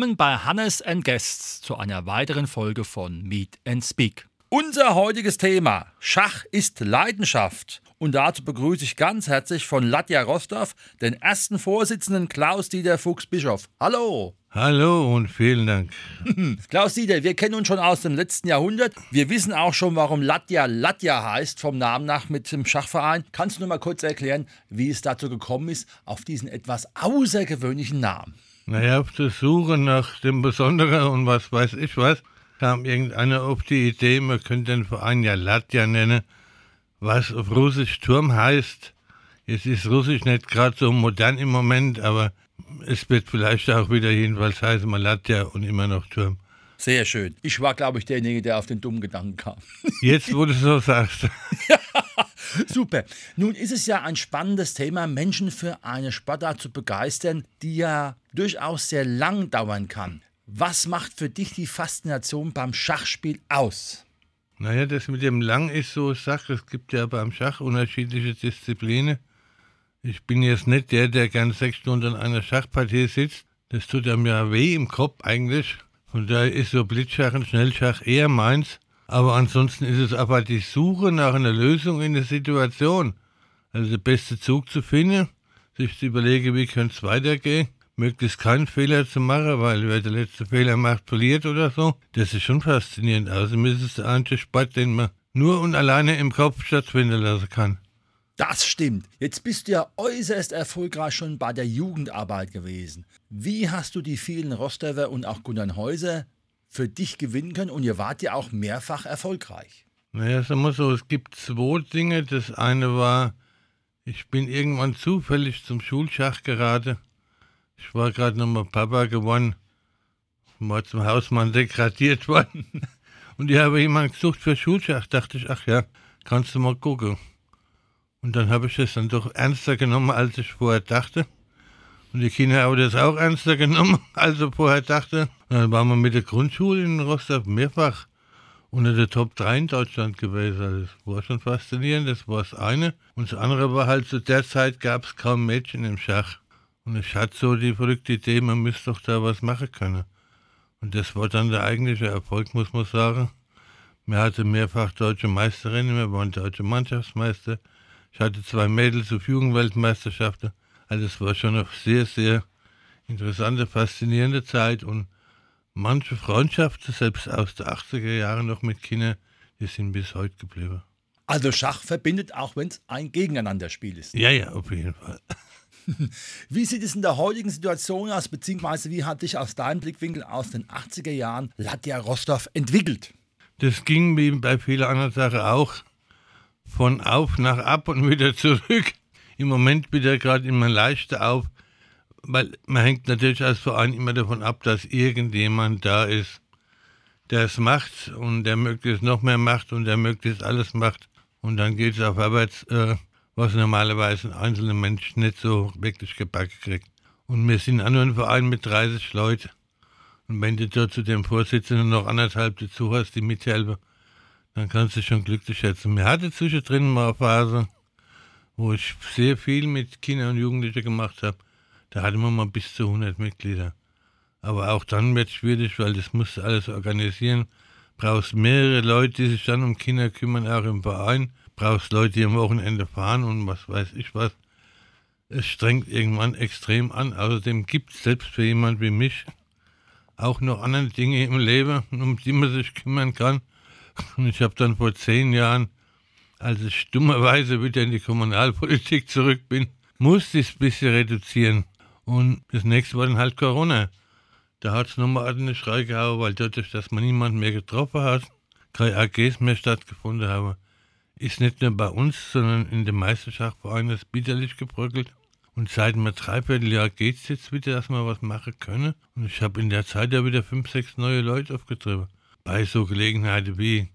Willkommen bei Hannes and Guests zu einer weiteren Folge von Meet and Speak. Unser heutiges Thema: Schach ist Leidenschaft. Und dazu begrüße ich ganz herzlich von Latja Rostov den ersten Vorsitzenden Klaus-Dieter Fuchs-Bischof. Hallo! Hallo und vielen Dank. Klaus-Dieter, wir kennen uns schon aus dem letzten Jahrhundert. Wir wissen auch schon, warum Latja Latja heißt, vom Namen nach mit dem Schachverein. Kannst du nur mal kurz erklären, wie es dazu gekommen ist, auf diesen etwas außergewöhnlichen Namen? Naja, auf der Suche nach dem Besonderen und was weiß ich was, kam irgendeiner auf die Idee, man könnte den Verein ja Latja nennen, was auf Russisch Turm heißt. Es ist Russisch nicht gerade so modern im Moment, aber es wird vielleicht auch wieder jedenfalls heißen, man Latja und immer noch Turm. Sehr schön. Ich war, glaube ich, derjenige, der auf den dummen Gedanken kam. Jetzt, wo du so sagst. Super. Nun ist es ja ein spannendes Thema, Menschen für eine Sportart zu begeistern, die ja durchaus sehr lang dauern kann. Was macht für dich die Faszination beim Schachspiel aus? Naja, das mit dem Lang ist so Sache. Es gibt ja beim Schach unterschiedliche Disziplinen. Ich bin jetzt nicht der, der gern sechs Stunden an einer Schachpartie sitzt. Das tut einem ja weh im Kopf eigentlich. Von daher ist so Blitzschach und Schnellschach eher meins. Aber ansonsten ist es aber die Suche nach einer Lösung in der Situation. Also der beste Zug zu finden, sich zu überlegen, wie könnte es weitergehen, möglichst keinen Fehler zu machen, weil wer der letzte Fehler macht, verliert oder so. Das ist schon faszinierend. Außerdem ist es der einzige Sport, den man nur und alleine im Kopf stattfinden lassen kann. Das stimmt. Jetzt bist du ja äußerst erfolgreich schon bei der Jugendarbeit gewesen. Wie hast du die vielen Rostover und auch Gunnernhäuser für dich gewinnen können und ihr wart ja auch mehrfach erfolgreich. Naja, sagen wir so, es gibt zwei Dinge. Das eine war, ich bin irgendwann zufällig zum Schulschach geraten. Ich war gerade nochmal Papa geworden, war zum Hausmann degradiert worden. Und ich habe jemanden gesucht für Schulschach. Dachte ich, ach ja, kannst du mal gucken. Und dann habe ich das dann doch ernster genommen, als ich vorher dachte. Und die Kinder haben das auch ernster genommen, als ich vorher dachte. Und dann waren wir mit der Grundschule in Rostock mehrfach unter der Top 3 in Deutschland gewesen. Also das war schon faszinierend, das war das eine. Und das andere war halt, zu der Zeit gab es kaum Mädchen im Schach. Und ich hatte so die verrückte Idee, man müsste doch da was machen können. Und das war dann der eigentliche Erfolg, muss man sagen. Wir hatten mehrfach deutsche Meisterinnen, wir waren deutsche Mannschaftsmeister. Ich hatte zwei Mädels auf Jugendweltmeisterschaften. Also es war schon eine sehr, sehr interessante, faszinierende Zeit und manche Freundschaften, selbst aus den 80er Jahren noch mit Kindern, die sind bis heute geblieben. Also Schach verbindet, auch wenn es ein Gegeneinanderspiel ist. Ja, ja, auf jeden Fall. Wie sieht es in der heutigen Situation aus, beziehungsweise wie hat dich aus deinem Blickwinkel aus den 80er Jahren Latja Rostov entwickelt? Das ging wie bei vielen anderen Sachen auch von auf nach ab und wieder zurück im Moment wieder gerade immer leichter auf, weil man hängt natürlich als Verein immer davon ab, dass irgendjemand da ist, der es macht und der möglichst noch mehr macht und der möglichst alles macht. Und dann geht es auf Arbeits, äh, was normalerweise ein einzelner Mensch nicht so wirklich gebacken kriegt. Und wir sind auch nur ein Verein mit 30 Leuten. Und wenn du dort zu dem Vorsitzenden noch anderthalb dazu hast, die mithelfen, dann kannst du schon glücklich schätzen. Wir hatten zwischendrin mal eine Phase, wo ich sehr viel mit Kindern und Jugendlichen gemacht habe, da hatten wir mal bis zu 100 Mitglieder. Aber auch dann wird es schwierig, weil das musst du alles organisieren. Brauchst mehrere Leute, die sich dann um Kinder kümmern, auch im Verein. Brauchst Leute, die am Wochenende fahren und was weiß ich was. Es strengt irgendwann extrem an. Außerdem gibt es selbst für jemand wie mich auch noch andere Dinge im Leben, um die man sich kümmern kann. Und ich habe dann vor zehn Jahren als ich dummerweise wieder in die Kommunalpolitik zurück bin, musste ich es ein bisschen reduzieren. Und das nächste war dann halt Corona. Da hat es nochmal ordentlich Schrei gehauen, weil dadurch, dass man niemanden mehr getroffen hat, keine AGs mehr stattgefunden haben, ist nicht nur bei uns, sondern in den Meisterschaftsvereinen bitterlich gebröckelt. Und seit einem Dreivierteljahr geht es jetzt wieder, dass wir was machen können. Und ich habe in der Zeit ja wieder fünf, sechs neue Leute aufgetrieben. Bei so Gelegenheiten wie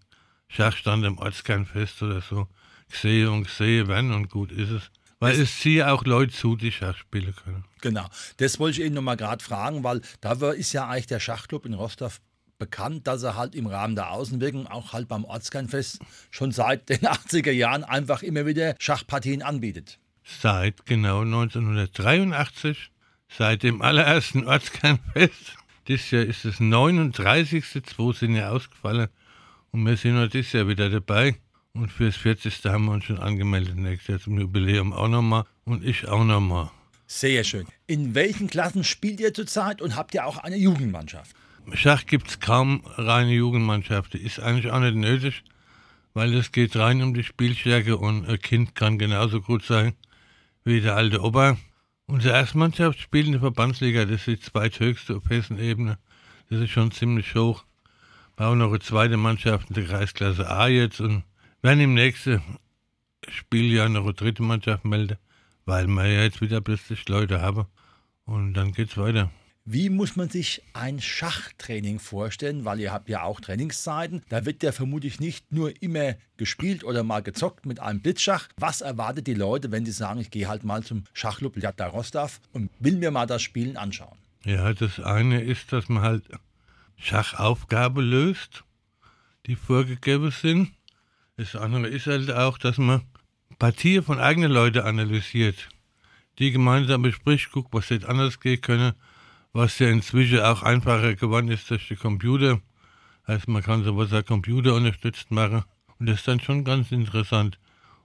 Schachstand im Ortskernfest oder so. Gesehen und gesehen werden und gut ist es. Weil es ziehe auch Leute zu, die Schach spielen können. Genau. Das wollte ich eben nochmal gerade fragen, weil da ist ja eigentlich der Schachclub in Rostov bekannt, dass er halt im Rahmen der Außenwirkung auch halt beim Ortskernfest schon seit den 80er Jahren einfach immer wieder Schachpartien anbietet. Seit genau 1983, seit dem allerersten Ortskernfest. Dieses Jahr ist das 39. Zwei sind ja ausgefallen und wir sind noch dieses Jahr wieder dabei. Und fürs 40. haben wir uns schon angemeldet, nächstes Jahr zum Jubiläum auch nochmal und ich auch nochmal. Sehr schön. In welchen Klassen spielt ihr zurzeit und habt ihr auch eine Jugendmannschaft? Schach gibt es kaum reine Jugendmannschaften. Ist eigentlich auch nicht nötig, weil es geht rein um die Spielstärke und ein Kind kann genauso gut sein wie der alte Opa. Unsere Erstmannschaft spielt in der Verbandsliga, das ist die zweithöchste auf Hessen-Ebene. Das ist schon ziemlich hoch. Wir haben noch eine zweite Mannschaft in der Kreisklasse A jetzt und werden im nächsten Spieljahr noch eine dritte Mannschaft melden, weil wir ja jetzt wieder plötzlich Leute haben. Und dann geht's weiter. Wie muss man sich ein Schachtraining vorstellen? Weil ihr habt ja auch Trainingszeiten. Da wird ja vermutlich nicht nur immer gespielt oder mal gezockt mit einem Blitzschach. Was erwartet die Leute, wenn sie sagen, ich gehe halt mal zum Schachclub Ljata Rostov und will mir mal das Spielen anschauen? Ja, das eine ist, dass man halt Schachaufgabe löst, die vorgegeben sind. Das andere ist halt auch, dass man Partien von eigenen Leuten analysiert, die gemeinsam bespricht, guckt, was jetzt anders gehen können was ja inzwischen auch einfacher geworden ist durch die Computer. Heißt, man kann sowas auch computerunterstützt machen. Und das ist dann schon ganz interessant.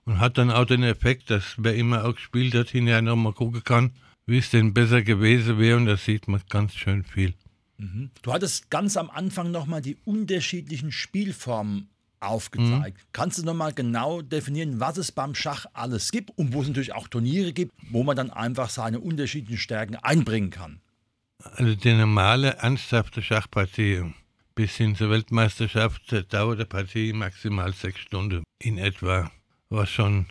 Und hat dann auch den Effekt, dass wer immer auch gespielt hat, hinterher nochmal gucken kann, wie es denn besser gewesen wäre. Und da sieht man ganz schön viel. Mhm. Du hattest ganz am Anfang nochmal die unterschiedlichen Spielformen aufgezeigt. Mhm. Kannst du nochmal genau definieren, was es beim Schach alles gibt und wo es natürlich auch Turniere gibt, wo man dann einfach seine unterschiedlichen Stärken einbringen kann? Also die normale, ernsthafte Schachpartie bis hin zur Weltmeisterschaft dauert die Partie maximal sechs Stunden in etwa, was schon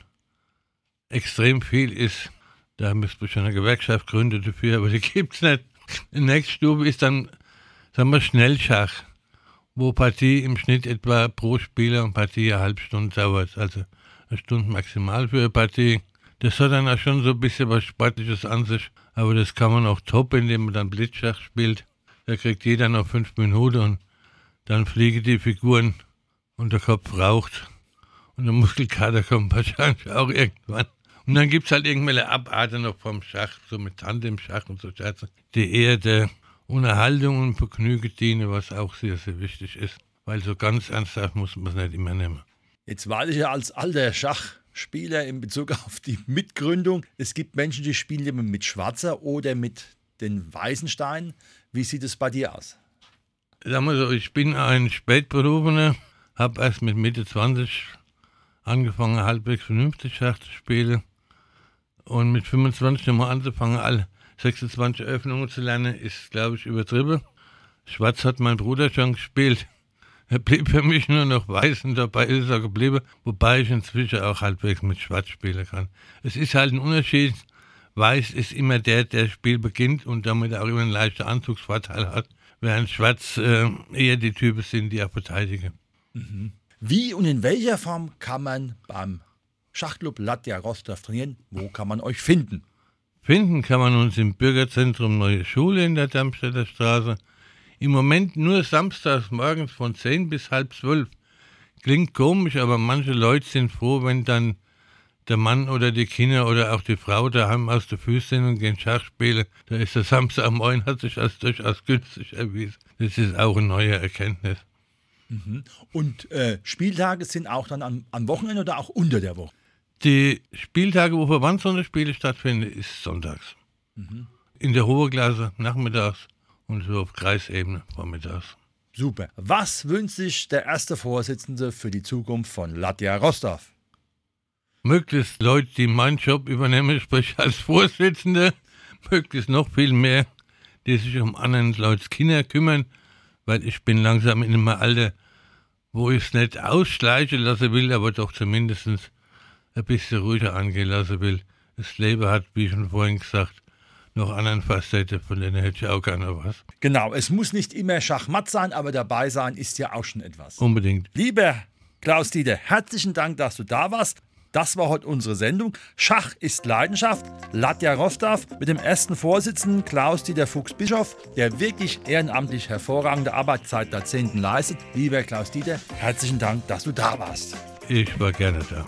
extrem viel ist. Da müsste man schon eine Gewerkschaft gründen dafür, aber die gibt es nicht. Nächste Stufe ist dann, sagen wir, Schnellschach, wo Partie im Schnitt etwa pro Spieler und Partie eine halbe Stunde dauert. Also eine Stunde maximal für eine Partie. Das hat dann auch schon so ein bisschen was Sportliches an sich. Aber das kann man auch top, indem man dann Blitzschach spielt. Da kriegt jeder noch fünf Minuten und dann fliegen die Figuren und der Kopf raucht. Und der Muskelkater kommt wahrscheinlich auch irgendwann. Und dann gibt es halt irgendwelche Abarten noch vom Schach, so mit Tandem-Schach und so Scherze, die eher der Unterhaltung und Vergnügen dienen, was auch sehr, sehr wichtig ist. Weil so ganz ernsthaft muss man es nicht immer nehmen. Jetzt weiß ich ja als alter Schach Spieler in Bezug auf die Mitgründung. Es gibt Menschen, die spielen immer mit Schwarzer oder mit den weißen Steinen. Wie sieht es bei dir aus? Sag mal so, ich bin ein Spätberufener, habe erst mit Mitte 20 angefangen, halbwegs vernünftig Schach zu spielen. Und mit 25 nochmal anzufangen, alle 26 Öffnungen zu lernen, ist, glaube ich, übertrieben. Schwarz hat mein Bruder schon gespielt. Er blieb für mich nur noch weiß und dabei ist er geblieben, wobei ich inzwischen auch halbwegs mit Schwarz spielen kann. Es ist halt ein Unterschied. Weiß ist immer der, der das Spiel beginnt und damit auch immer einen leichten Anzugsvorteil hat, während Schwarz äh, eher die Typen sind, die auch verteidigen. Mhm. Wie und in welcher Form kann man beim Schachclub Latja Rostov trainieren? Wo kann man euch finden? Finden kann man uns im Bürgerzentrum Neue Schule in der Darmstädter Straße im Moment nur samstags morgens von 10 bis halb zwölf. Klingt komisch, aber manche Leute sind froh, wenn dann der Mann oder die Kinder oder auch die Frau daheim aus der Füße sind und gehen Schach spielen. Da ist der Samstagmorgen, hat sich als durchaus günstig erwiesen. Das ist auch eine neue Erkenntnis. Mhm. Und äh, Spieltage sind auch dann am, am, Wochenende oder auch unter der Woche? Die Spieltage, wo Verbandssonderspiele stattfinden, ist sonntags. Mhm. In der Hohe Klasse nachmittags und so auf Kreisebene vormittags. Super. Was wünscht sich der erste Vorsitzende für die Zukunft von Latja Rostov? Möglichst Leute, die meinen Job übernehmen, sprich als Vorsitzende, möglichst noch viel mehr, die sich um anderen Leute Kinder kümmern, weil ich bin langsam in einem Alter, wo ich es nicht ausschleichen lassen will, aber doch zumindest ein bisschen ruhiger angehen lassen will. das Leben hat, wie schon vorhin gesagt, noch anderen Facetten, von denen hätte ich auch gerne was. Genau, es muss nicht immer Schachmatt sein, aber dabei sein ist ja auch schon etwas. Unbedingt. Lieber Klaus Dieter, herzlichen Dank, dass du da warst. Das war heute unsere Sendung. Schach ist Leidenschaft. Latja Rostov mit dem ersten Vorsitzenden Klaus-Dieter Fuchs-Bischof, der wirklich ehrenamtlich hervorragende Arbeit seit Jahrzehnten leistet. Lieber Klaus-Dieter, herzlichen Dank, dass du da warst. Ich war gerne da.